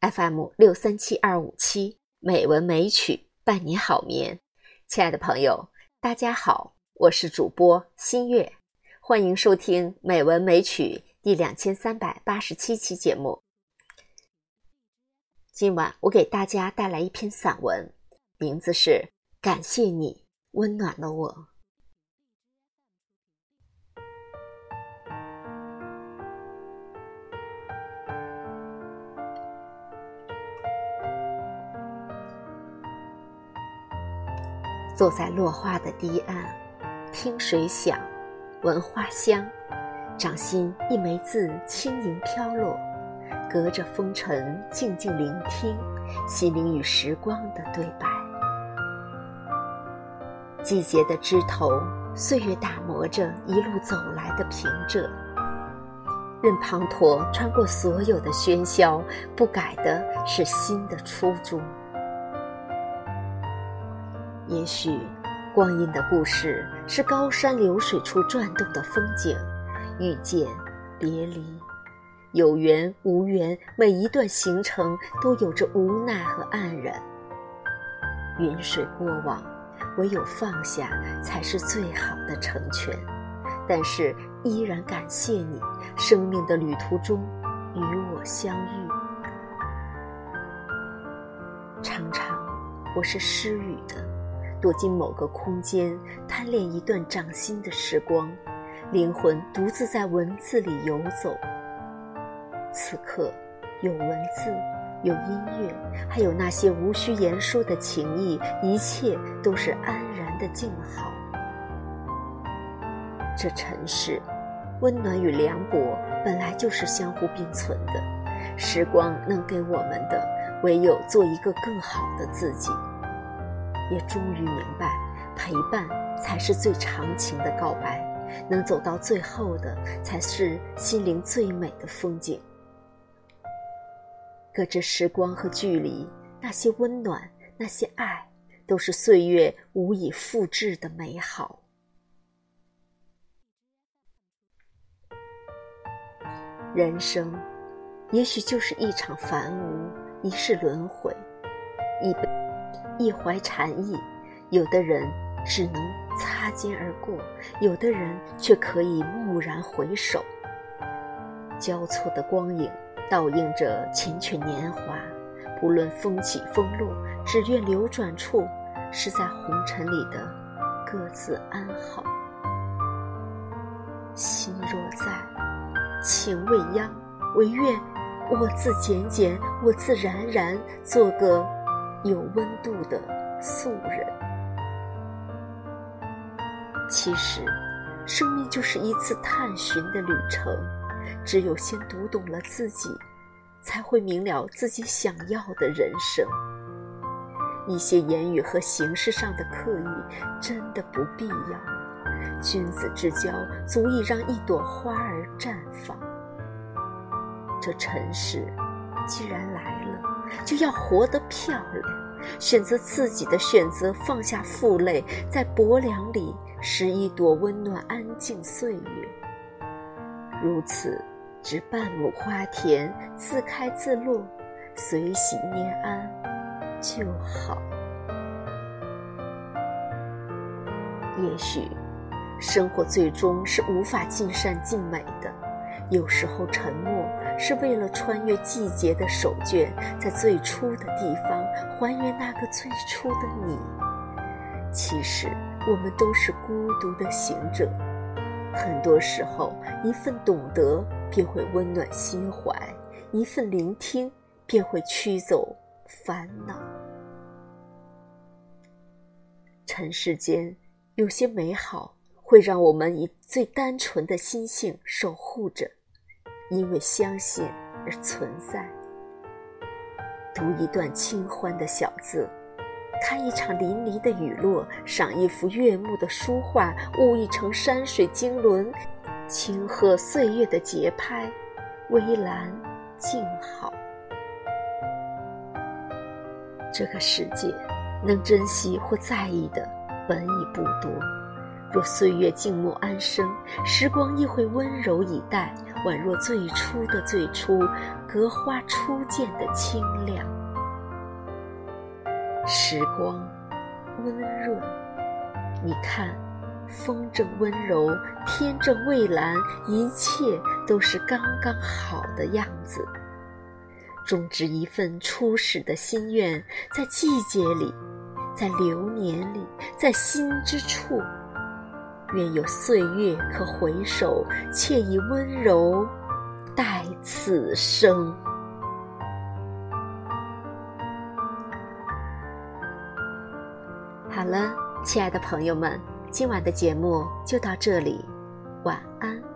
FM 六三七二五七美文美曲伴你好眠，亲爱的朋友，大家好，我是主播新月，欢迎收听《美文美曲》第两千三百八十七期节目。今晚我给大家带来一篇散文，名字是《感谢你温暖了我》。坐在落花的堤岸，听水响，闻花香，掌心一枚字轻盈飘落，隔着风尘静静聆听，心灵与时光的对白。季节的枝头，岁月打磨着一路走来的平仄，任滂沱穿过所有的喧嚣，不改的是心的初衷。也许，光阴的故事是高山流水处转动的风景，遇见，别离，有缘无缘，每一段行程都有着无奈和黯然。云水过往，唯有放下才是最好的成全。但是，依然感谢你，生命的旅途中与我相遇。常常，我是失语的。躲进某个空间，贪恋一段掌心的时光，灵魂独自在文字里游走。此刻，有文字，有音乐，还有那些无需言说的情谊，一切都是安然的静好。这尘世，温暖与凉薄本来就是相互并存的。时光能给我们的，唯有做一个更好的自己。也终于明白，陪伴才是最长情的告白，能走到最后的，才是心灵最美的风景。隔着时光和距离，那些温暖，那些爱，都是岁月无以复制的美好。人生，也许就是一场凡无，一世轮回，一杯。一怀禅意，有的人只能擦肩而过，有的人却可以蓦然回首。交错的光影倒映着缱绻年华，不论风起风落，只愿流转处是在红尘里的各自安好。心若在，情未央，唯愿我自简简，我自然然，做个。有温度的素人。其实，生命就是一次探寻的旅程。只有先读懂了自己，才会明了自己想要的人生。一些言语和形式上的刻意，真的不必要。君子之交，足以让一朵花儿绽放。这尘世，既然来了。就要活得漂亮，选择自己的选择，放下负累，在薄凉里拾一朵温暖安静岁月。如此，值半亩花田，自开自落，随喜拈安就好。也许，生活最终是无法尽善尽美的，有时候沉默。是为了穿越季节的手绢，在最初的地方还原那个最初的你。其实，我们都是孤独的行者。很多时候，一份懂得便会温暖心怀，一份聆听便会驱走烦恼。尘世间有些美好，会让我们以最单纯的心性守护着。因为相信而存在。读一段清欢的小字，看一场淋漓的雨落，赏一幅悦目的书画，悟一程山水经纶，轻和岁月的节拍，微澜静好。这个世界，能珍惜或在意的本已不多。若岁月静默安生，时光亦会温柔以待。宛若最初的最初，隔花初见的清亮。时光温润，你看，风正温柔，天正蔚蓝，一切都是刚刚好的样子。种植一份初始的心愿，在季节里，在流年里，在心之处。愿有岁月可回首，且以温柔待此生。好了，亲爱的朋友们，今晚的节目就到这里，晚安。